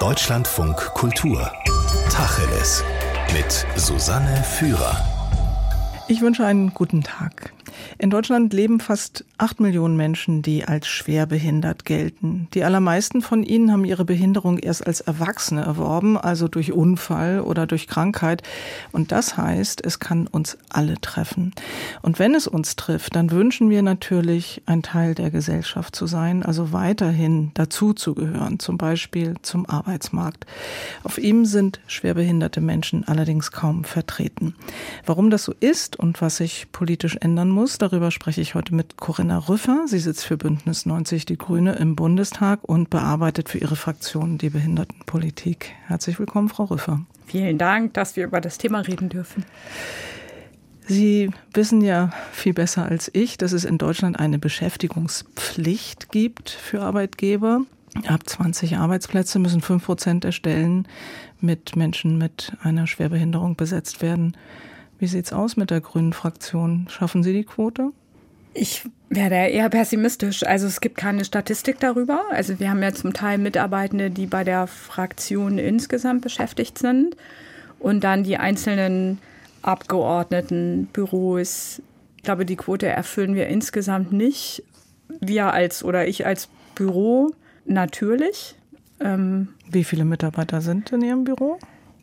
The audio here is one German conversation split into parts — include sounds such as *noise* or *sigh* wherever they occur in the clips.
Deutschlandfunk Kultur. Tacheles. Mit Susanne Führer. Ich wünsche einen guten Tag. In Deutschland leben fast acht Millionen Menschen, die als schwerbehindert gelten. Die allermeisten von ihnen haben ihre Behinderung erst als Erwachsene erworben, also durch Unfall oder durch Krankheit. Und das heißt, es kann uns alle treffen. Und wenn es uns trifft, dann wünschen wir natürlich, ein Teil der Gesellschaft zu sein, also weiterhin dazuzugehören, zum Beispiel zum Arbeitsmarkt. Auf ihm sind schwerbehinderte Menschen allerdings kaum vertreten. Warum das so ist und was sich politisch ändern muss, Darüber spreche ich heute mit Corinna Rüffer. Sie sitzt für Bündnis 90 Die Grüne im Bundestag und bearbeitet für ihre Fraktion die Behindertenpolitik. Herzlich willkommen, Frau Rüffer. Vielen Dank, dass wir über das Thema reden dürfen. Sie wissen ja viel besser als ich, dass es in Deutschland eine Beschäftigungspflicht gibt für Arbeitgeber. Ab 20 Arbeitsplätze müssen 5 Prozent der Stellen mit Menschen mit einer Schwerbehinderung besetzt werden. Wie sieht's aus mit der Grünen Fraktion? Schaffen Sie die Quote? Ich wäre eher pessimistisch. Also es gibt keine Statistik darüber. Also wir haben ja zum Teil Mitarbeitende, die bei der Fraktion insgesamt beschäftigt sind und dann die einzelnen Abgeordneten, Büros. Ich glaube, die Quote erfüllen wir insgesamt nicht. Wir als oder ich als Büro natürlich. Ähm, Wie viele Mitarbeiter sind in Ihrem Büro?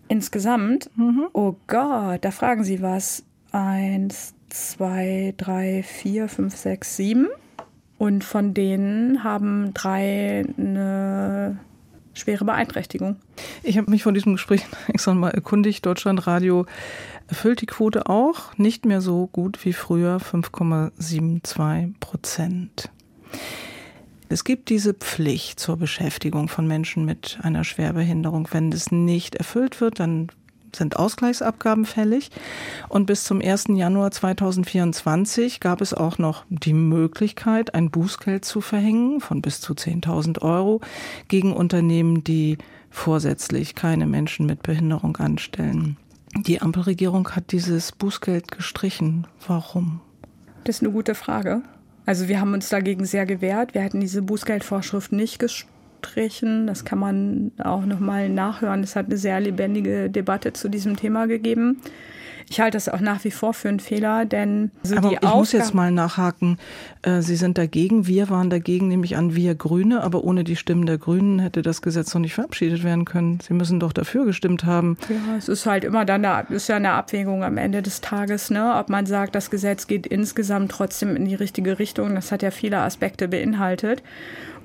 Insgesamt? Mhm. Oh Gott, da fragen Sie was. Eins, zwei, drei, vier, fünf, sechs, sieben. Und von denen haben drei eine schwere Beeinträchtigung. Ich habe mich von diesem Gespräch *laughs* extra mal erkundigt. Deutschlandradio erfüllt die Quote auch nicht mehr so gut wie früher, 5,72 Prozent. Es gibt diese Pflicht zur Beschäftigung von Menschen mit einer Schwerbehinderung. Wenn das nicht erfüllt wird, dann sind Ausgleichsabgaben fällig. Und bis zum 1. Januar 2024 gab es auch noch die Möglichkeit, ein Bußgeld zu verhängen von bis zu 10.000 Euro gegen Unternehmen, die vorsätzlich keine Menschen mit Behinderung anstellen. Die Ampelregierung hat dieses Bußgeld gestrichen. Warum? Das ist eine gute Frage. Also wir haben uns dagegen sehr gewehrt. Wir hätten diese Bußgeldvorschrift nicht gestrichen. Das kann man auch nochmal nachhören. Es hat eine sehr lebendige Debatte zu diesem Thema gegeben. Ich halte das auch nach wie vor für einen Fehler, denn so aber ich Aufgaben muss jetzt mal nachhaken. Äh, Sie sind dagegen, wir waren dagegen, nehme ich an, wir Grüne, aber ohne die Stimmen der Grünen hätte das Gesetz noch nicht verabschiedet werden können. Sie müssen doch dafür gestimmt haben. Ja, es ist halt immer dann eine, ist ja eine Abwägung am Ende des Tages, ne, ob man sagt, das Gesetz geht insgesamt trotzdem in die richtige Richtung. Das hat ja viele Aspekte beinhaltet.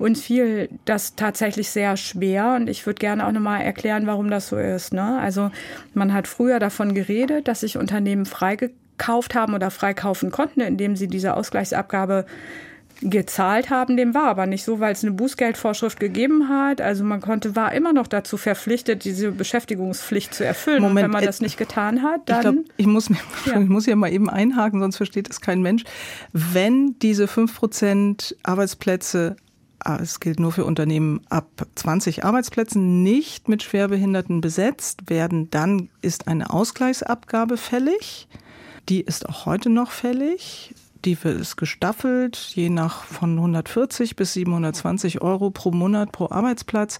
Uns fiel das tatsächlich sehr schwer und ich würde gerne auch nochmal erklären, warum das so ist. Ne? Also man hat früher davon geredet, dass sich Unternehmen freigekauft haben oder freikaufen konnten, indem sie diese Ausgleichsabgabe gezahlt haben. Dem war aber nicht so, weil es eine Bußgeldvorschrift gegeben hat. Also man konnte, war immer noch dazu verpflichtet, diese Beschäftigungspflicht zu erfüllen. Moment, und wenn man das nicht getan hat, dann. Ich, glaub, ich, muss, *laughs* ja. *laughs* ich muss hier mal eben einhaken, sonst versteht es kein Mensch. Wenn diese 5% Arbeitsplätze es gilt nur für Unternehmen ab 20 Arbeitsplätzen, nicht mit Schwerbehinderten besetzt werden, dann ist eine Ausgleichsabgabe fällig. Die ist auch heute noch fällig. Die ist gestaffelt, je nach von 140 bis 720 Euro pro Monat pro Arbeitsplatz.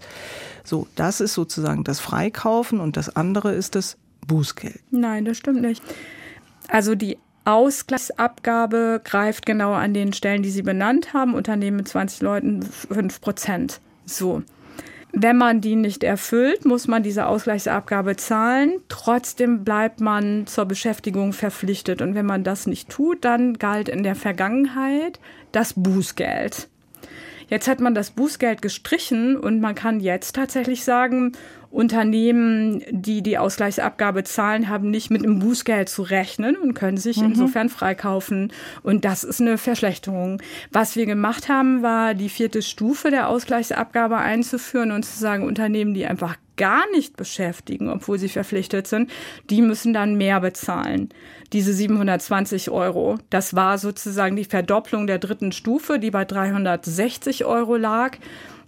So, das ist sozusagen das Freikaufen und das andere ist das Bußgeld. Nein, das stimmt nicht. Also die Ausgleichsabgabe greift genau an den Stellen, die Sie benannt haben. Unternehmen mit 20 Leuten 5 Prozent. So. Wenn man die nicht erfüllt, muss man diese Ausgleichsabgabe zahlen. Trotzdem bleibt man zur Beschäftigung verpflichtet. Und wenn man das nicht tut, dann galt in der Vergangenheit das Bußgeld. Jetzt hat man das Bußgeld gestrichen und man kann jetzt tatsächlich sagen, Unternehmen, die die Ausgleichsabgabe zahlen, haben nicht mit einem Bußgeld zu rechnen und können sich mhm. insofern freikaufen. Und das ist eine Verschlechterung. Was wir gemacht haben, war die vierte Stufe der Ausgleichsabgabe einzuführen und zu sagen, Unternehmen, die einfach gar nicht beschäftigen, obwohl sie verpflichtet sind, die müssen dann mehr bezahlen. Diese 720 Euro. Das war sozusagen die Verdopplung der dritten Stufe, die bei 360 Euro lag.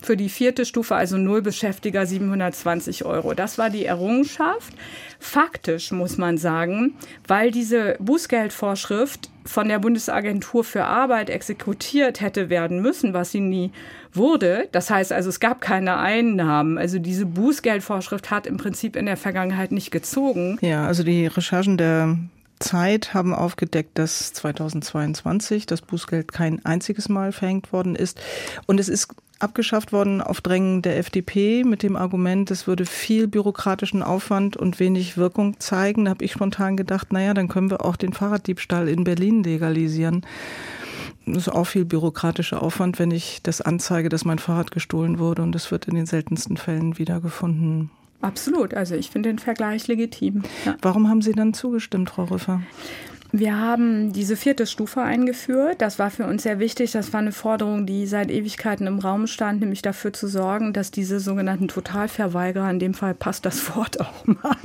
Für die vierte Stufe, also Nullbeschäftiger, 720 Euro. Das war die Errungenschaft. Faktisch muss man sagen, weil diese Bußgeldvorschrift von der Bundesagentur für Arbeit exekutiert hätte werden müssen, was sie nie wurde. Das heißt also, es gab keine Einnahmen. Also diese Bußgeldvorschrift hat im Prinzip in der Vergangenheit nicht gezogen. Ja, also die Recherchen der Zeit haben aufgedeckt, dass 2022 das Bußgeld kein einziges Mal verhängt worden ist. Und es ist abgeschafft worden auf Drängen der FDP mit dem Argument, es würde viel bürokratischen Aufwand und wenig Wirkung zeigen. Da habe ich spontan gedacht, naja, dann können wir auch den Fahrraddiebstahl in Berlin legalisieren. Das ist auch viel bürokratischer Aufwand, wenn ich das anzeige, dass mein Fahrrad gestohlen wurde und es wird in den seltensten Fällen wiedergefunden. Absolut. Also ich finde den Vergleich legitim. Ja. Warum haben Sie dann zugestimmt, Frau Rüffer? Wir haben diese vierte Stufe eingeführt. Das war für uns sehr wichtig. Das war eine Forderung, die seit Ewigkeiten im Raum stand, nämlich dafür zu sorgen, dass diese sogenannten Totalverweigerer, in dem Fall passt das *laughs* Wort auch mal,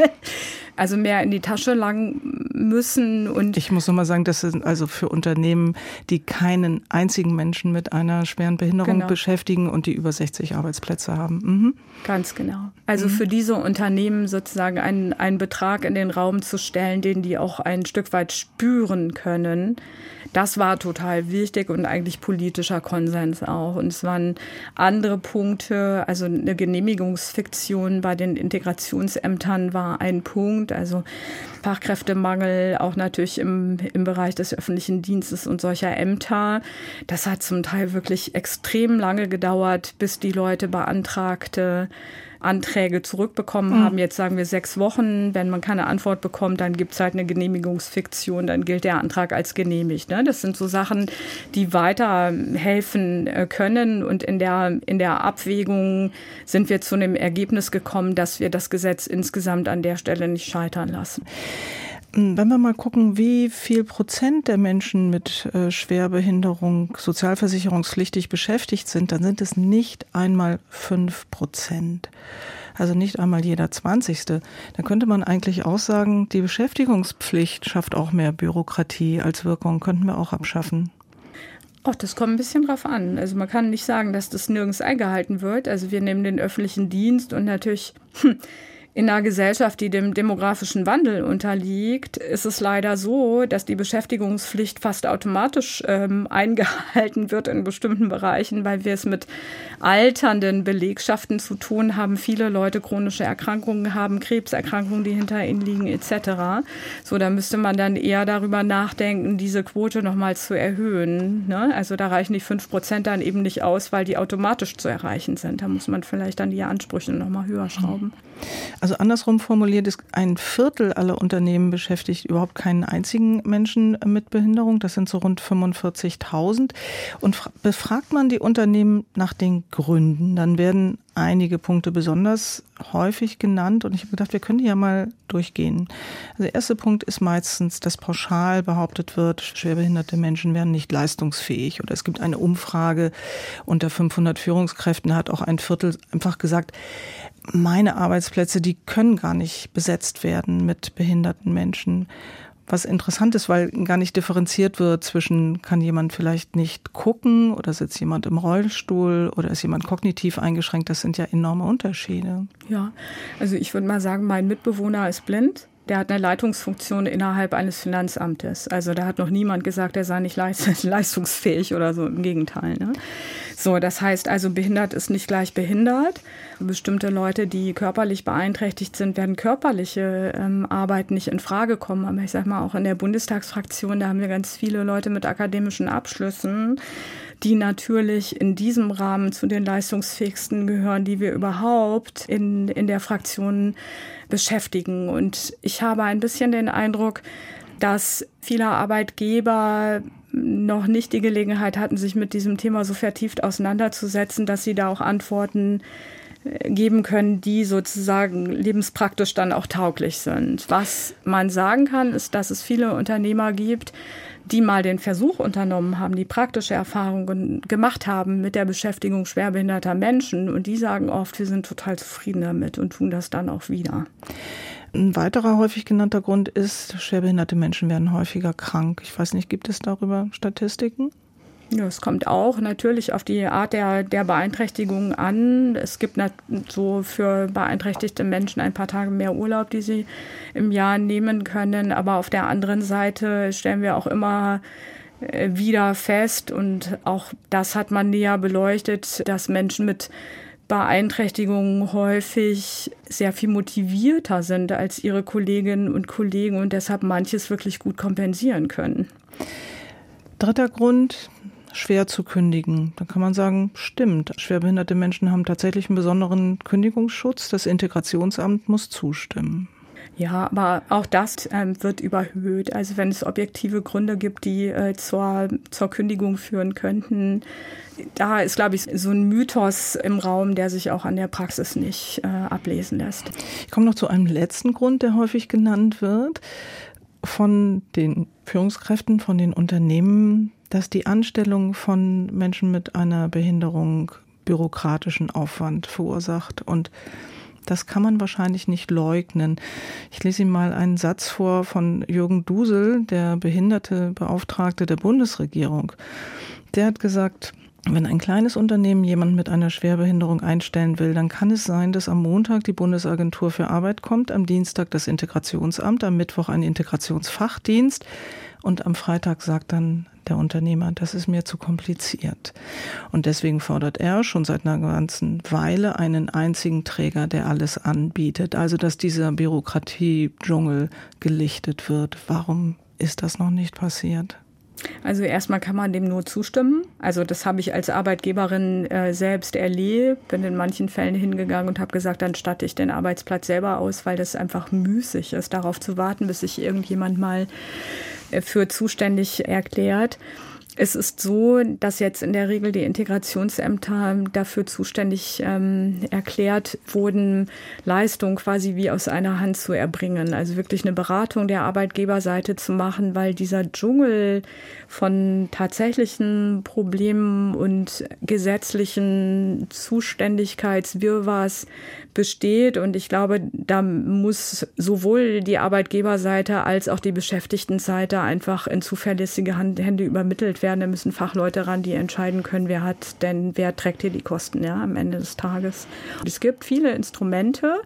also mehr in die Tasche lang müssen. Und ich muss nochmal sagen, das sind also für Unternehmen, die keinen einzigen Menschen mit einer schweren Behinderung genau. beschäftigen und die über 60 Arbeitsplätze haben. Mhm. Ganz genau. Also mhm. für diese Unternehmen sozusagen einen, einen Betrag in den Raum zu stellen, den die auch ein Stück weit spüren können. Das war total wichtig und eigentlich politischer Konsens auch. Und es waren andere Punkte, also eine Genehmigungsfiktion bei den Integrationsämtern war ein Punkt, also Fachkräftemangel auch natürlich im, im Bereich des öffentlichen Dienstes und solcher Ämter. Das hat zum Teil wirklich extrem lange gedauert, bis die Leute beantragte Anträge zurückbekommen mhm. haben. Jetzt sagen wir sechs Wochen. Wenn man keine Antwort bekommt, dann gibt es halt eine Genehmigungsfiktion, dann gilt der Antrag als genehmigt. Ne? Das sind so Sachen, die weiterhelfen äh, können. Und in der, in der Abwägung sind wir zu einem Ergebnis gekommen, dass wir das Gesetz insgesamt an der Stelle nicht scheitern lassen. Wenn wir mal gucken, wie viel Prozent der Menschen mit äh, Schwerbehinderung sozialversicherungspflichtig beschäftigt sind, dann sind es nicht einmal fünf Prozent. Also nicht einmal jeder Zwanzigste. Da könnte man eigentlich auch sagen, die Beschäftigungspflicht schafft auch mehr Bürokratie als Wirkung, könnten wir auch abschaffen. Ach, das kommt ein bisschen drauf an. Also man kann nicht sagen, dass das nirgends eingehalten wird. Also wir nehmen den öffentlichen Dienst und natürlich hm, in einer Gesellschaft, die dem demografischen Wandel unterliegt, ist es leider so, dass die Beschäftigungspflicht fast automatisch ähm, *laughs* eingehalten wird in bestimmten Bereichen, weil wir es mit alternden Belegschaften zu tun haben. Viele Leute chronische Erkrankungen haben, Krebserkrankungen, die hinter ihnen liegen, etc. So, da müsste man dann eher darüber nachdenken, diese Quote nochmal zu erhöhen. Ne? Also da reichen die fünf Prozent dann eben nicht aus, weil die automatisch zu erreichen sind. Da muss man vielleicht dann die Ansprüche nochmal höher schrauben. Also andersrum formuliert ist ein Viertel aller Unternehmen beschäftigt überhaupt keinen einzigen Menschen mit Behinderung. Das sind so rund 45.000. Und befragt man die Unternehmen nach den Gründen, dann werden einige Punkte besonders häufig genannt und ich habe gedacht, wir können die ja mal durchgehen. Also der erste Punkt ist meistens, dass pauschal behauptet wird, schwerbehinderte Menschen wären nicht leistungsfähig oder es gibt eine Umfrage unter 500 Führungskräften, da hat auch ein Viertel einfach gesagt, meine Arbeitsplätze, die können gar nicht besetzt werden mit behinderten Menschen. Was interessant ist, weil gar nicht differenziert wird zwischen, kann jemand vielleicht nicht gucken oder sitzt jemand im Rollstuhl oder ist jemand kognitiv eingeschränkt. Das sind ja enorme Unterschiede. Ja, also ich würde mal sagen, mein Mitbewohner ist blind der hat eine Leitungsfunktion innerhalb eines Finanzamtes. Also da hat noch niemand gesagt, er sei nicht *laughs* leistungsfähig oder so. Im Gegenteil. Ne? So, das heißt also, behindert ist nicht gleich behindert. Bestimmte Leute, die körperlich beeinträchtigt sind, werden körperliche ähm, Arbeit nicht in Frage kommen. Aber ich sag mal, auch in der Bundestagsfraktion, da haben wir ganz viele Leute mit akademischen Abschlüssen die natürlich in diesem Rahmen zu den leistungsfähigsten gehören, die wir überhaupt in, in der Fraktion beschäftigen. Und ich habe ein bisschen den Eindruck, dass viele Arbeitgeber noch nicht die Gelegenheit hatten, sich mit diesem Thema so vertieft auseinanderzusetzen, dass sie da auch Antworten geben können, die sozusagen lebenspraktisch dann auch tauglich sind. Was man sagen kann, ist, dass es viele Unternehmer gibt, die mal den Versuch unternommen haben, die praktische Erfahrungen gemacht haben mit der Beschäftigung schwerbehinderter Menschen. Und die sagen oft, wir sind total zufrieden damit und tun das dann auch wieder. Ein weiterer häufig genannter Grund ist, schwerbehinderte Menschen werden häufiger krank. Ich weiß nicht, gibt es darüber Statistiken? Ja, es kommt auch natürlich auf die Art der, der Beeinträchtigung an. Es gibt so für beeinträchtigte Menschen ein paar Tage mehr Urlaub, die sie im Jahr nehmen können. Aber auf der anderen Seite stellen wir auch immer äh, wieder fest und auch das hat man näher beleuchtet, dass Menschen mit Beeinträchtigungen häufig sehr viel motivierter sind als ihre Kolleginnen und Kollegen und deshalb manches wirklich gut kompensieren können. Dritter Grund, schwer zu kündigen. Da kann man sagen, stimmt. Schwerbehinderte Menschen haben tatsächlich einen besonderen Kündigungsschutz. Das Integrationsamt muss zustimmen. Ja, aber auch das ähm, wird überhöht. Also wenn es objektive Gründe gibt, die äh, zur, zur Kündigung führen könnten, da ist, glaube ich, so ein Mythos im Raum, der sich auch an der Praxis nicht äh, ablesen lässt. Ich komme noch zu einem letzten Grund, der häufig genannt wird von den Führungskräften, von den Unternehmen, dass die Anstellung von Menschen mit einer Behinderung bürokratischen Aufwand verursacht. Und das kann man wahrscheinlich nicht leugnen. Ich lese Ihnen mal einen Satz vor von Jürgen Dusel, der Behindertebeauftragte der Bundesregierung. Der hat gesagt, wenn ein kleines Unternehmen jemanden mit einer Schwerbehinderung einstellen will, dann kann es sein, dass am Montag die Bundesagentur für Arbeit kommt, am Dienstag das Integrationsamt, am Mittwoch ein Integrationsfachdienst und am Freitag sagt dann der Unternehmer, das ist mir zu kompliziert. Und deswegen fordert er schon seit einer ganzen Weile einen einzigen Träger, der alles anbietet. Also, dass dieser Bürokratie-Dschungel gelichtet wird. Warum ist das noch nicht passiert? Also erstmal kann man dem nur zustimmen. Also das habe ich als Arbeitgeberin äh, selbst erlebt, bin in manchen Fällen hingegangen und habe gesagt, dann statte ich den Arbeitsplatz selber aus, weil das einfach müßig ist, darauf zu warten, bis sich irgendjemand mal äh, für zuständig erklärt. Es ist so, dass jetzt in der Regel die Integrationsämter dafür zuständig ähm, erklärt wurden, Leistung quasi wie aus einer Hand zu erbringen. Also wirklich eine Beratung der Arbeitgeberseite zu machen, weil dieser Dschungel von tatsächlichen Problemen und gesetzlichen Zuständigkeitswirrwarrs besteht. Und ich glaube, da muss sowohl die Arbeitgeberseite als auch die Beschäftigtenseite einfach in zuverlässige Hände übermittelt werden. Da müssen Fachleute ran, die entscheiden können, wer hat denn, wer trägt hier die Kosten ja, am Ende des Tages. Und es gibt viele Instrumente,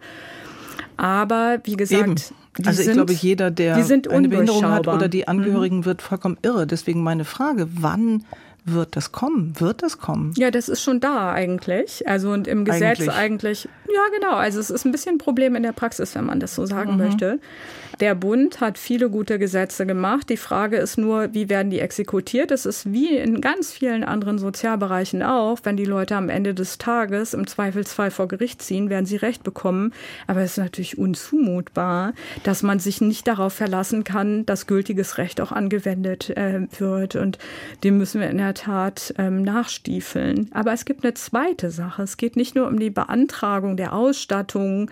aber wie gesagt, Eben. also ich sind, glaube, jeder, der eine Behinderung hat oder die Angehörigen, mhm. wird vollkommen irre. Deswegen meine Frage, wann wird das kommen? Wird das kommen? Ja, das ist schon da eigentlich. Also und im Gesetz eigentlich, eigentlich ja genau. Also es ist ein bisschen ein Problem in der Praxis, wenn man das so sagen mhm. möchte. Der Bund hat viele gute Gesetze gemacht. Die Frage ist nur, wie werden die exekutiert? Es ist wie in ganz vielen anderen Sozialbereichen auch, wenn die Leute am Ende des Tages im Zweifelsfall vor Gericht ziehen, werden sie Recht bekommen. Aber es ist natürlich unzumutbar, dass man sich nicht darauf verlassen kann, dass gültiges Recht auch angewendet äh, wird. Und dem müssen wir in der Tat ähm, nachstiefeln. Aber es gibt eine zweite Sache. Es geht nicht nur um die Beantragung der Ausstattung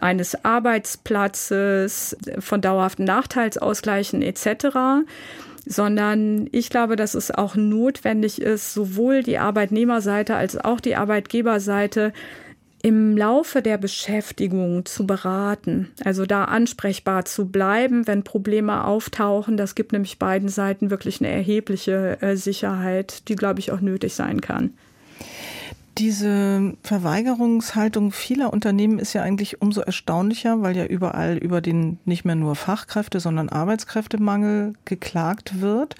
eines Arbeitsplatzes, von dauerhaften Nachteilsausgleichen etc., sondern ich glaube, dass es auch notwendig ist, sowohl die Arbeitnehmerseite als auch die Arbeitgeberseite im Laufe der Beschäftigung zu beraten, also da ansprechbar zu bleiben, wenn Probleme auftauchen. Das gibt nämlich beiden Seiten wirklich eine erhebliche äh, Sicherheit, die, glaube ich, auch nötig sein kann. Diese Verweigerungshaltung vieler Unternehmen ist ja eigentlich umso erstaunlicher, weil ja überall über den nicht mehr nur Fachkräfte, sondern Arbeitskräftemangel geklagt wird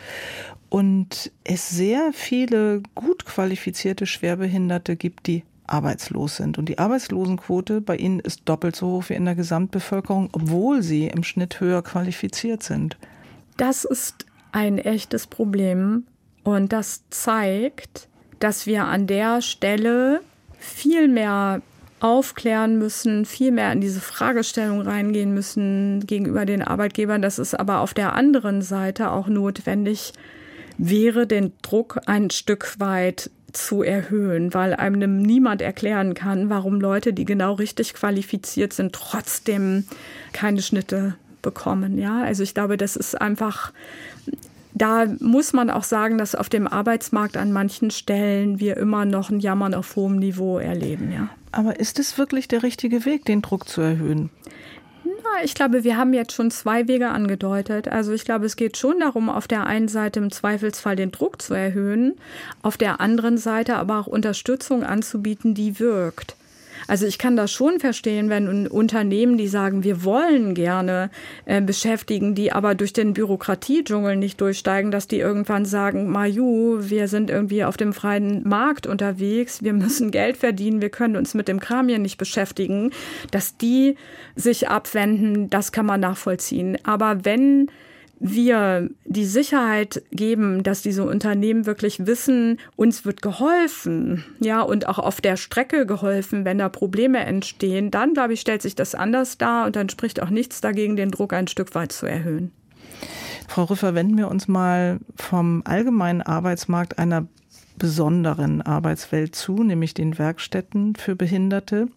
und es sehr viele gut qualifizierte Schwerbehinderte gibt, die arbeitslos sind. Und die Arbeitslosenquote bei ihnen ist doppelt so hoch wie in der Gesamtbevölkerung, obwohl sie im Schnitt höher qualifiziert sind. Das ist ein echtes Problem und das zeigt, dass wir an der Stelle viel mehr aufklären müssen, viel mehr in diese Fragestellung reingehen müssen gegenüber den Arbeitgebern, dass es aber auf der anderen Seite auch notwendig wäre, den Druck ein Stück weit zu erhöhen, weil einem niemand erklären kann, warum Leute, die genau richtig qualifiziert sind, trotzdem keine Schnitte bekommen. Ja, also ich glaube, das ist einfach da muss man auch sagen, dass auf dem Arbeitsmarkt an manchen Stellen wir immer noch ein Jammern auf hohem Niveau erleben, ja. Aber ist es wirklich der richtige Weg, den Druck zu erhöhen? Ich glaube, wir haben jetzt schon zwei Wege angedeutet. Also ich glaube, es geht schon darum, auf der einen Seite im Zweifelsfall den Druck zu erhöhen, auf der anderen Seite aber auch Unterstützung anzubieten, die wirkt. Also ich kann das schon verstehen, wenn Unternehmen, die sagen, wir wollen gerne äh, beschäftigen, die aber durch den Bürokratiedschungel nicht durchsteigen, dass die irgendwann sagen, Maju, wir sind irgendwie auf dem freien Markt unterwegs, wir müssen Geld verdienen, wir können uns mit dem Kram hier nicht beschäftigen, dass die sich abwenden, das kann man nachvollziehen. Aber wenn wir die Sicherheit geben, dass diese Unternehmen wirklich wissen, uns wird geholfen, ja, und auch auf der Strecke geholfen, wenn da Probleme entstehen, dann, glaube ich, stellt sich das anders dar und dann spricht auch nichts dagegen, den Druck ein Stück weit zu erhöhen. Frau Rüffer, wenden wir uns mal vom allgemeinen Arbeitsmarkt einer besonderen Arbeitswelt zu, nämlich den Werkstätten für Behinderte.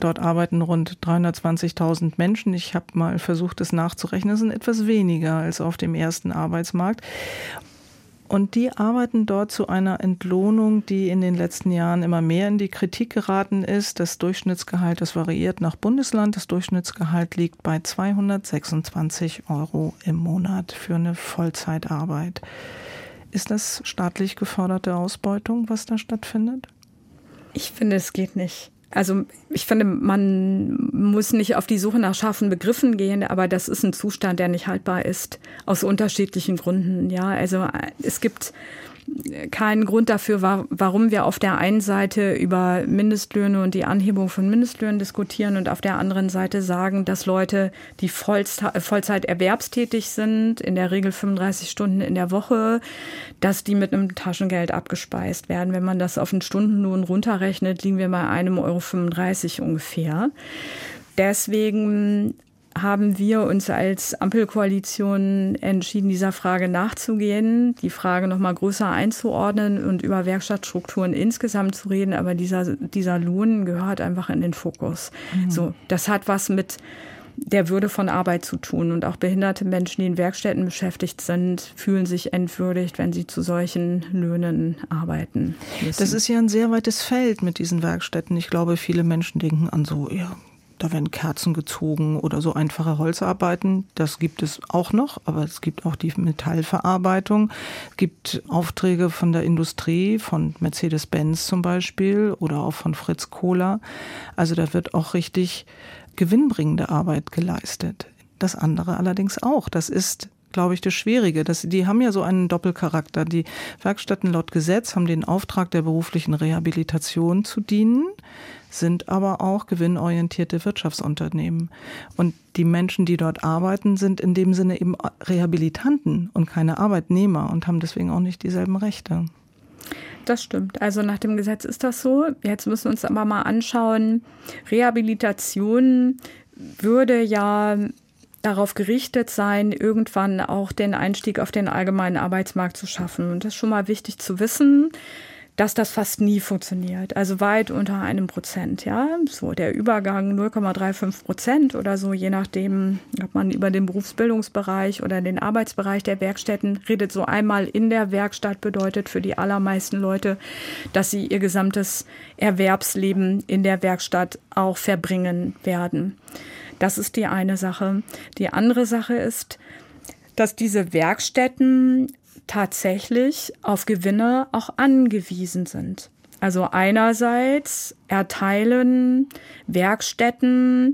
Dort arbeiten rund 320.000 Menschen. Ich habe mal versucht, es nachzurechnen. Das sind etwas weniger als auf dem ersten Arbeitsmarkt. Und die arbeiten dort zu einer Entlohnung, die in den letzten Jahren immer mehr in die Kritik geraten ist. Das Durchschnittsgehalt, das variiert nach Bundesland. Das Durchschnittsgehalt liegt bei 226 Euro im Monat für eine Vollzeitarbeit. Ist das staatlich geförderte Ausbeutung, was da stattfindet? Ich finde, es geht nicht. Also ich finde, man muss nicht auf die Suche nach scharfen Begriffen gehen, aber das ist ein Zustand, der nicht haltbar ist, aus unterschiedlichen Gründen. Ja, also es gibt keinen Grund dafür, warum wir auf der einen Seite über Mindestlöhne und die Anhebung von Mindestlöhnen diskutieren und auf der anderen Seite sagen, dass Leute, die Vollzeit erwerbstätig sind, in der Regel 35 Stunden in der Woche, dass die mit einem Taschengeld abgespeist werden. Wenn man das auf einen Stundenlohn runterrechnet, liegen wir bei einem Euro 35 ungefähr. Deswegen haben wir uns als Ampelkoalition entschieden, dieser Frage nachzugehen, die Frage noch mal größer einzuordnen und über Werkstattstrukturen insgesamt zu reden. Aber dieser, dieser Lohn gehört einfach in den Fokus. Mhm. So, das hat was mit der Würde von Arbeit zu tun. Und auch behinderte Menschen, die in Werkstätten beschäftigt sind, fühlen sich entwürdigt, wenn sie zu solchen Löhnen arbeiten. Müssen. Das ist ja ein sehr weites Feld mit diesen Werkstätten. Ich glaube, viele Menschen denken an so, ja, da werden Kerzen gezogen oder so einfache Holzarbeiten. Das gibt es auch noch, aber es gibt auch die Metallverarbeitung. Es gibt Aufträge von der Industrie, von Mercedes-Benz zum Beispiel oder auch von Fritz Kohler. Also da wird auch richtig gewinnbringende Arbeit geleistet. Das andere allerdings auch. Das ist glaube ich, das Schwierige. Das, die haben ja so einen Doppelcharakter. Die Werkstätten laut Gesetz haben den Auftrag der beruflichen Rehabilitation zu dienen sind aber auch gewinnorientierte Wirtschaftsunternehmen. Und die Menschen, die dort arbeiten, sind in dem Sinne eben Rehabilitanten und keine Arbeitnehmer und haben deswegen auch nicht dieselben Rechte. Das stimmt. Also nach dem Gesetz ist das so. Jetzt müssen wir uns aber mal anschauen. Rehabilitation würde ja darauf gerichtet sein, irgendwann auch den Einstieg auf den allgemeinen Arbeitsmarkt zu schaffen. Und das ist schon mal wichtig zu wissen dass das fast nie funktioniert. Also weit unter einem Prozent, ja. So der Übergang 0,35 Prozent oder so, je nachdem, ob man über den Berufsbildungsbereich oder den Arbeitsbereich der Werkstätten redet. So einmal in der Werkstatt bedeutet für die allermeisten Leute, dass sie ihr gesamtes Erwerbsleben in der Werkstatt auch verbringen werden. Das ist die eine Sache. Die andere Sache ist, dass diese Werkstätten tatsächlich auf Gewinne auch angewiesen sind. Also einerseits erteilen Werkstätten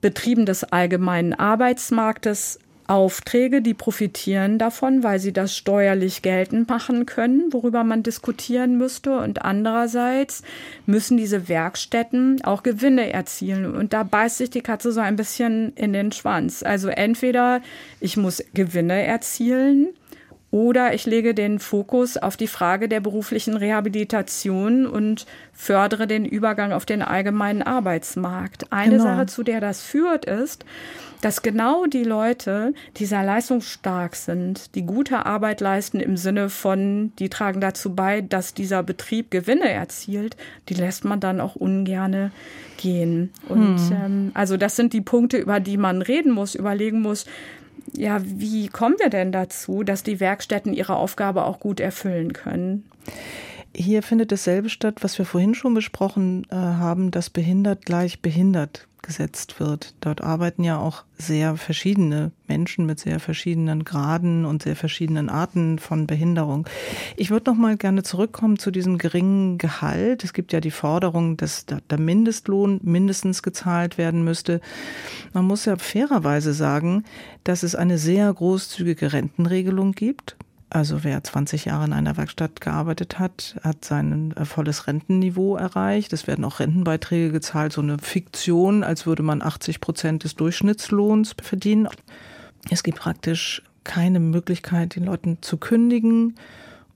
Betrieben des allgemeinen Arbeitsmarktes Aufträge, die profitieren davon, weil sie das steuerlich geltend machen können, worüber man diskutieren müsste. Und andererseits müssen diese Werkstätten auch Gewinne erzielen. Und da beißt sich die Katze so ein bisschen in den Schwanz. Also entweder ich muss Gewinne erzielen oder ich lege den Fokus auf die Frage der beruflichen Rehabilitation und fördere den Übergang auf den allgemeinen Arbeitsmarkt. Eine genau. Sache, zu der das führt, ist, dass genau die Leute, die sehr leistungsstark sind, die gute Arbeit leisten im Sinne von, die tragen dazu bei, dass dieser Betrieb Gewinne erzielt, die lässt man dann auch ungerne gehen. Und hm. ähm, also das sind die Punkte, über die man reden muss, überlegen muss, ja, wie kommen wir denn dazu, dass die Werkstätten ihre Aufgabe auch gut erfüllen können? Hier findet dasselbe statt, was wir vorhin schon besprochen äh, haben, dass behindert gleich behindert gesetzt wird. Dort arbeiten ja auch sehr verschiedene Menschen mit sehr verschiedenen Graden und sehr verschiedenen Arten von Behinderung. Ich würde noch mal gerne zurückkommen zu diesem geringen Gehalt. Es gibt ja die Forderung, dass der Mindestlohn mindestens gezahlt werden müsste. Man muss ja fairerweise sagen, dass es eine sehr großzügige Rentenregelung gibt. Also wer 20 Jahre in einer Werkstatt gearbeitet hat, hat sein äh, volles Rentenniveau erreicht. Es werden auch Rentenbeiträge gezahlt, so eine Fiktion, als würde man 80 Prozent des Durchschnittslohns verdienen. Es gibt praktisch keine Möglichkeit, den Leuten zu kündigen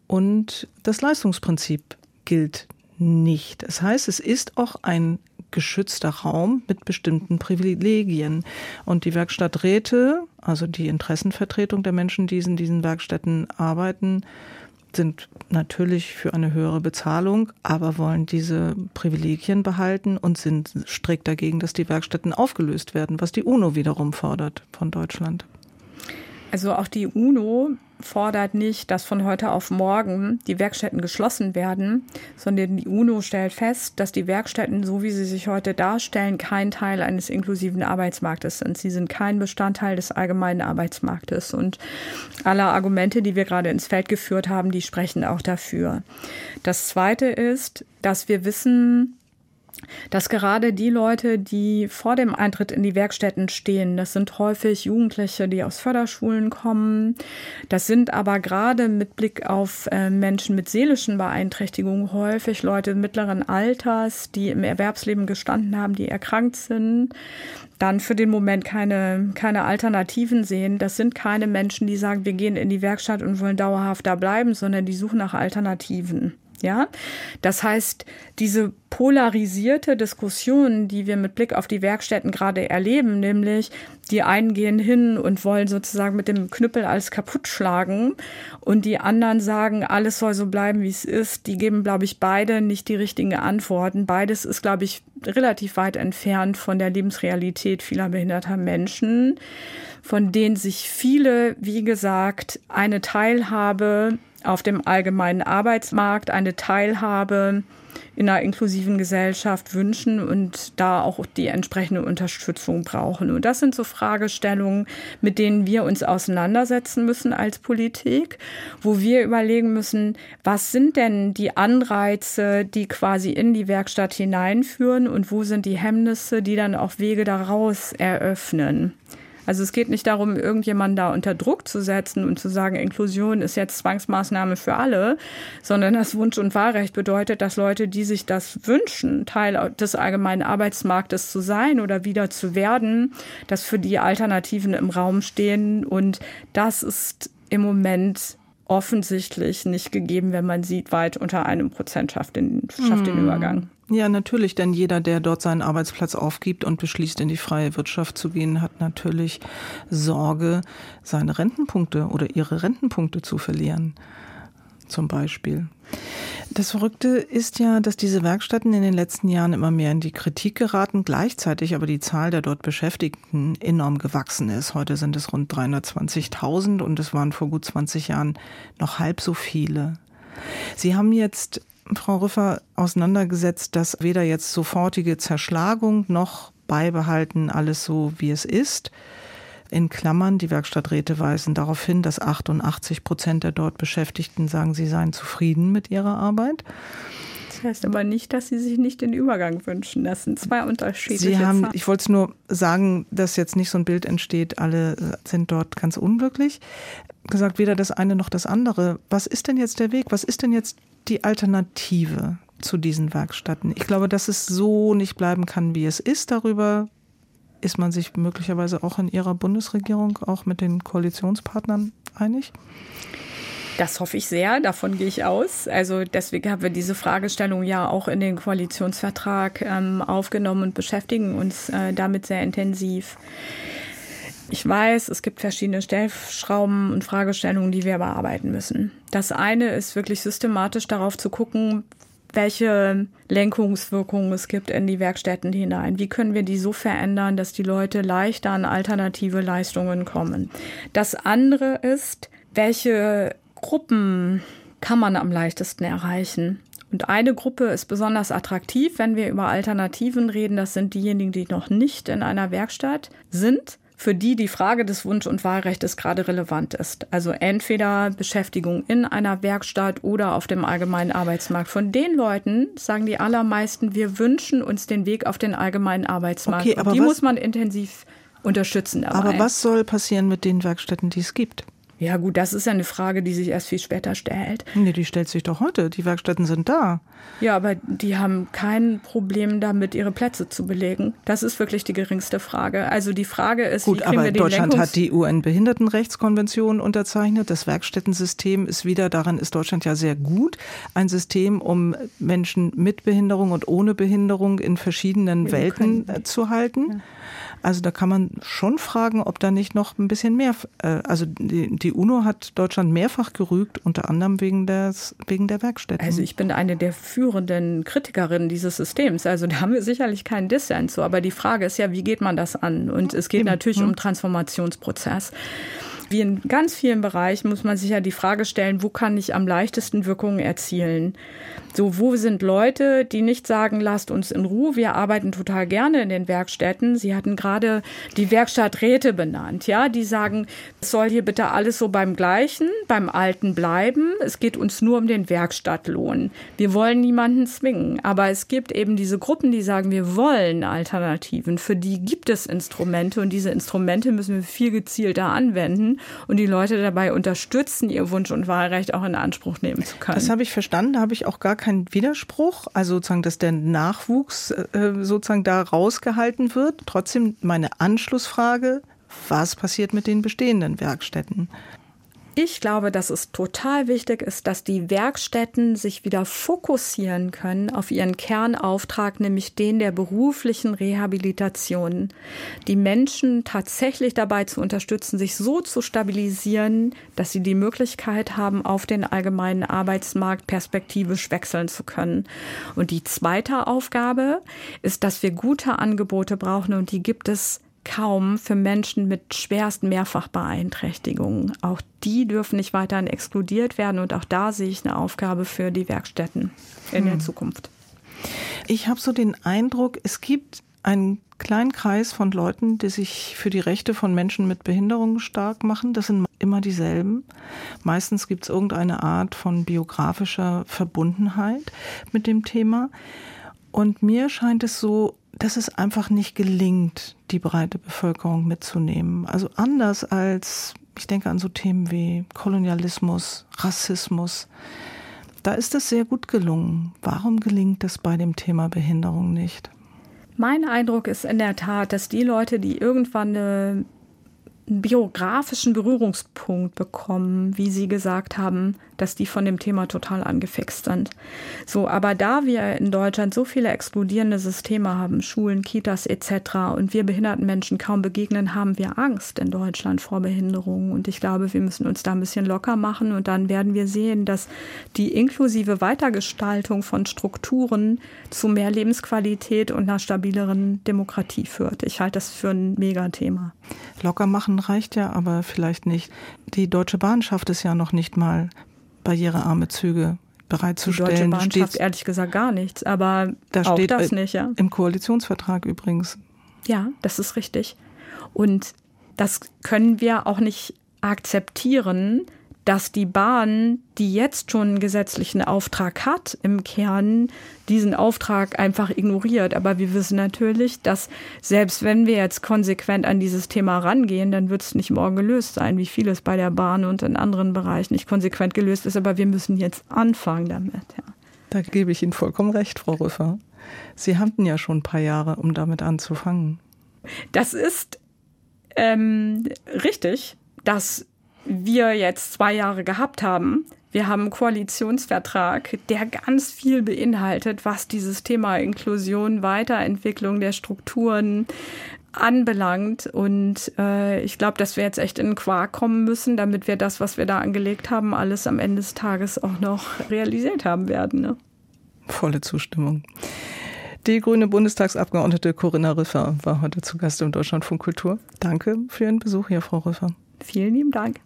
und das Leistungsprinzip gilt nicht. Das heißt, es ist auch ein geschützter Raum mit bestimmten Privilegien. Und die Werkstatträte, also die Interessenvertretung der Menschen, die in diesen Werkstätten arbeiten, sind natürlich für eine höhere Bezahlung, aber wollen diese Privilegien behalten und sind strikt dagegen, dass die Werkstätten aufgelöst werden, was die UNO wiederum fordert von Deutschland. Also auch die UNO fordert nicht, dass von heute auf morgen die Werkstätten geschlossen werden, sondern die UNO stellt fest, dass die Werkstätten, so wie sie sich heute darstellen, kein Teil eines inklusiven Arbeitsmarktes sind. Sie sind kein Bestandteil des allgemeinen Arbeitsmarktes. Und alle Argumente, die wir gerade ins Feld geführt haben, die sprechen auch dafür. Das Zweite ist, dass wir wissen, dass gerade die Leute, die vor dem Eintritt in die Werkstätten stehen, das sind häufig Jugendliche, die aus Förderschulen kommen. Das sind aber gerade mit Blick auf äh, Menschen mit seelischen Beeinträchtigungen häufig Leute mittleren Alters, die im Erwerbsleben gestanden haben, die erkrankt sind, dann für den Moment keine, keine Alternativen sehen. Das sind keine Menschen, die sagen, wir gehen in die Werkstatt und wollen dauerhaft da bleiben, sondern die suchen nach Alternativen. Ja, das heißt, diese polarisierte Diskussion, die wir mit Blick auf die Werkstätten gerade erleben, nämlich die einen gehen hin und wollen sozusagen mit dem Knüppel alles kaputt schlagen und die anderen sagen, alles soll so bleiben, wie es ist, die geben, glaube ich, beide nicht die richtigen Antworten. Beides ist, glaube ich, relativ weit entfernt von der Lebensrealität vieler behinderter Menschen, von denen sich viele, wie gesagt, eine Teilhabe auf dem allgemeinen Arbeitsmarkt, eine Teilhabe in einer inklusiven Gesellschaft wünschen und da auch die entsprechende Unterstützung brauchen. Und das sind so Fragestellungen, mit denen wir uns auseinandersetzen müssen als Politik, wo wir überlegen müssen, was sind denn die Anreize, die quasi in die Werkstatt hineinführen und wo sind die Hemmnisse, die dann auch Wege daraus eröffnen. Also es geht nicht darum, irgendjemanden da unter Druck zu setzen und zu sagen, Inklusion ist jetzt Zwangsmaßnahme für alle, sondern das Wunsch- und Wahlrecht bedeutet, dass Leute, die sich das wünschen, Teil des allgemeinen Arbeitsmarktes zu sein oder wieder zu werden, dass für die Alternativen im Raum stehen. Und das ist im Moment offensichtlich nicht gegeben, wenn man sieht, weit unter einem Prozent schafft den, schafft den hm. Übergang. Ja, natürlich, denn jeder, der dort seinen Arbeitsplatz aufgibt und beschließt, in die freie Wirtschaft zu gehen, hat natürlich Sorge, seine Rentenpunkte oder ihre Rentenpunkte zu verlieren. Zum Beispiel. Das Verrückte ist ja, dass diese Werkstätten in den letzten Jahren immer mehr in die Kritik geraten, gleichzeitig aber die Zahl der dort Beschäftigten enorm gewachsen ist. Heute sind es rund 320.000 und es waren vor gut 20 Jahren noch halb so viele. Sie haben jetzt Frau Rüffer, auseinandergesetzt, dass weder jetzt sofortige Zerschlagung noch beibehalten alles so, wie es ist. In Klammern, die Werkstatträte weisen darauf hin, dass 88 Prozent der dort Beschäftigten sagen, sie seien zufrieden mit ihrer Arbeit. Das heißt aber nicht, dass sie sich nicht den Übergang wünschen. Das sind zwei unterschiedliche Sie haben, ich wollte es nur sagen, dass jetzt nicht so ein Bild entsteht, alle sind dort ganz unglücklich. Gesagt, weder das eine noch das andere. Was ist denn jetzt der Weg? Was ist denn jetzt die Alternative zu diesen Werkstätten? Ich glaube, dass es so nicht bleiben kann, wie es ist. Darüber ist man sich möglicherweise auch in Ihrer Bundesregierung, auch mit den Koalitionspartnern einig? Das hoffe ich sehr, davon gehe ich aus. Also deswegen haben wir diese Fragestellung ja auch in den Koalitionsvertrag ähm, aufgenommen und beschäftigen uns äh, damit sehr intensiv. Ich weiß, es gibt verschiedene Stellschrauben und Fragestellungen, die wir bearbeiten müssen. Das eine ist wirklich systematisch darauf zu gucken, welche Lenkungswirkungen es gibt in die Werkstätten hinein. Wie können wir die so verändern, dass die Leute leichter an alternative Leistungen kommen? Das andere ist, welche Gruppen kann man am leichtesten erreichen? Und eine Gruppe ist besonders attraktiv, wenn wir über Alternativen reden. Das sind diejenigen, die noch nicht in einer Werkstatt sind für die die Frage des Wunsch- und Wahlrechts gerade relevant ist. Also entweder Beschäftigung in einer Werkstatt oder auf dem allgemeinen Arbeitsmarkt. Von den Leuten sagen die allermeisten, wir wünschen uns den Weg auf den allgemeinen Arbeitsmarkt. Okay, aber und die muss man intensiv unterstützen dabei. Aber was soll passieren mit den Werkstätten, die es gibt? Ja gut, das ist ja eine Frage, die sich erst viel später stellt. Nee, die stellt sich doch heute. Die Werkstätten sind da. Ja, aber die haben kein Problem damit, ihre Plätze zu belegen. Das ist wirklich die geringste Frage. Also die Frage ist, gut, wie kriegen aber wir den Deutschland Lenkungs hat die UN-Behindertenrechtskonvention unterzeichnet. Das Werkstättensystem ist wieder, daran ist Deutschland ja sehr gut, ein System, um Menschen mit Behinderung und ohne Behinderung in verschiedenen Ja, Welten äh, zu halten. Also da kann man schon fragen, ob da nicht noch ein bisschen mehr, äh, also die, die UNO hat Deutschland mehrfach gerügt, unter anderem wegen, des, wegen der Werkstätten. Also ich bin eine der führenden Kritikerinnen dieses Systems. Also da haben wir sicherlich keinen Dissens zu. Aber die Frage ist ja, wie geht man das an? Und es geht Eben. natürlich Hm. um Transformationsprozess. Wie in ganz vielen Bereichen muss man sich ja die Frage stellen, wo kann ich am leichtesten Wirkungen erzielen? So, wo sind Leute, die nicht sagen, lasst uns in Ruhe, wir arbeiten total gerne in den Werkstätten. Sie hatten gerade die Werkstatträte benannt, ja, die sagen, es soll hier bitte alles so beim Gleichen, beim Alten bleiben. Es geht uns nur um den Werkstattlohn. Wir wollen niemanden zwingen. Aber es gibt eben diese Gruppen, die sagen, wir wollen Alternativen. Für die gibt es Instrumente und diese Instrumente müssen wir viel gezielter anwenden und die Leute dabei unterstützen, ihr Wunsch- und Wahlrecht auch in Anspruch nehmen zu können. Das habe ich verstanden, da habe ich auch gar keinen Widerspruch. Also sozusagen, dass der Nachwuchs äh, sozusagen da rausgehalten wird. Trotzdem meine Anschlussfrage, was passiert mit den bestehenden Werkstätten? Ich glaube, dass es total wichtig ist, dass die Werkstätten sich wieder fokussieren können auf ihren Kernauftrag, nämlich den der beruflichen Rehabilitation. Die Menschen tatsächlich dabei zu unterstützen, sich so zu stabilisieren, dass sie die Möglichkeit haben, auf den allgemeinen Arbeitsmarkt perspektivisch wechseln zu können. Und die zweite Aufgabe ist, dass wir gute Angebote brauchen und die gibt es kaum für Menschen mit schwersten Mehrfachbeeinträchtigungen. Auch die dürfen nicht weiterhin exkludiert werden und auch da sehe ich eine Aufgabe für die Werkstätten in der Zukunft. Ich habe so den Eindruck, es gibt einen kleinen Kreis von Leuten, die sich für die Rechte von Menschen mit Behinderungen stark machen. Das sind immer dieselben. Meistens gibt es irgendeine Art von biografischer Verbundenheit mit dem Thema. Und mir scheint es so, dass es einfach nicht gelingt, die breite Bevölkerung mitzunehmen. Also anders als, ich denke an so Themen wie Kolonialismus, Rassismus. Da ist es sehr gut gelungen. Warum gelingt das bei dem Thema Behinderung nicht? Mein Eindruck ist in der Tat, dass die Leute, die irgendwann eine, einen biografischen Berührungspunkt bekommen, wie Sie gesagt haben, dass die von dem Thema total angefixt sind. So, aber da wir in Deutschland so viele explodierende Systeme haben, Schulen, Kitas etc. und wir behinderten Menschen kaum begegnen, haben wir Angst in Deutschland vor Behinderungen. Und ich glaube, wir müssen uns da ein bisschen locker machen und dann werden wir sehen, dass die inklusive Weitergestaltung von Strukturen zu mehr Lebensqualität und einer stabileren Demokratie führt. Ich halte das für ein Megathema. Locker machen reicht ja aber vielleicht nicht. Die Deutsche Bahn schafft es ja noch nicht mal, barrierearme Züge Die bereitzustellen. Deutsche Bahn Steht- schafft ehrlich gesagt gar nichts, aber da auch steht das äh, nicht, ja. im Koalitionsvertrag übrigens. Ja, das ist richtig. Und das können wir auch nicht akzeptieren, dass die Bahn, die jetzt schon einen gesetzlichen Auftrag hat, im Kern diesen Auftrag einfach ignoriert. Aber wir wissen natürlich, dass selbst wenn wir jetzt konsequent an dieses Thema rangehen, dann wird es nicht morgen gelöst sein, wie vieles bei der Bahn und in anderen Bereichen nicht konsequent gelöst ist. Aber wir müssen jetzt anfangen damit. Ja. Da gebe ich Ihnen vollkommen recht, Frau Rüffer. Sie hatten ja schon ein paar Jahre, um damit anzufangen. Das ist ähm, richtig, dass wir jetzt zwei Jahre gehabt haben. Wir haben einen Koalitionsvertrag, der ganz viel beinhaltet, was dieses Thema Inklusion, Weiterentwicklung der Strukturen anbelangt. Und äh, ich glaube, dass wir jetzt echt in den Quark kommen müssen, damit wir das, was wir da angelegt haben, alles am Ende des Tages auch noch realisiert haben werden. Ne? Volle Zustimmung. Die grüne Bundestagsabgeordnete Corinna Rüffer war heute zu Gast im Deutschlandfunk Kultur. Danke für Ihren Besuch hier, Frau Rüffer. Vielen lieben Dank.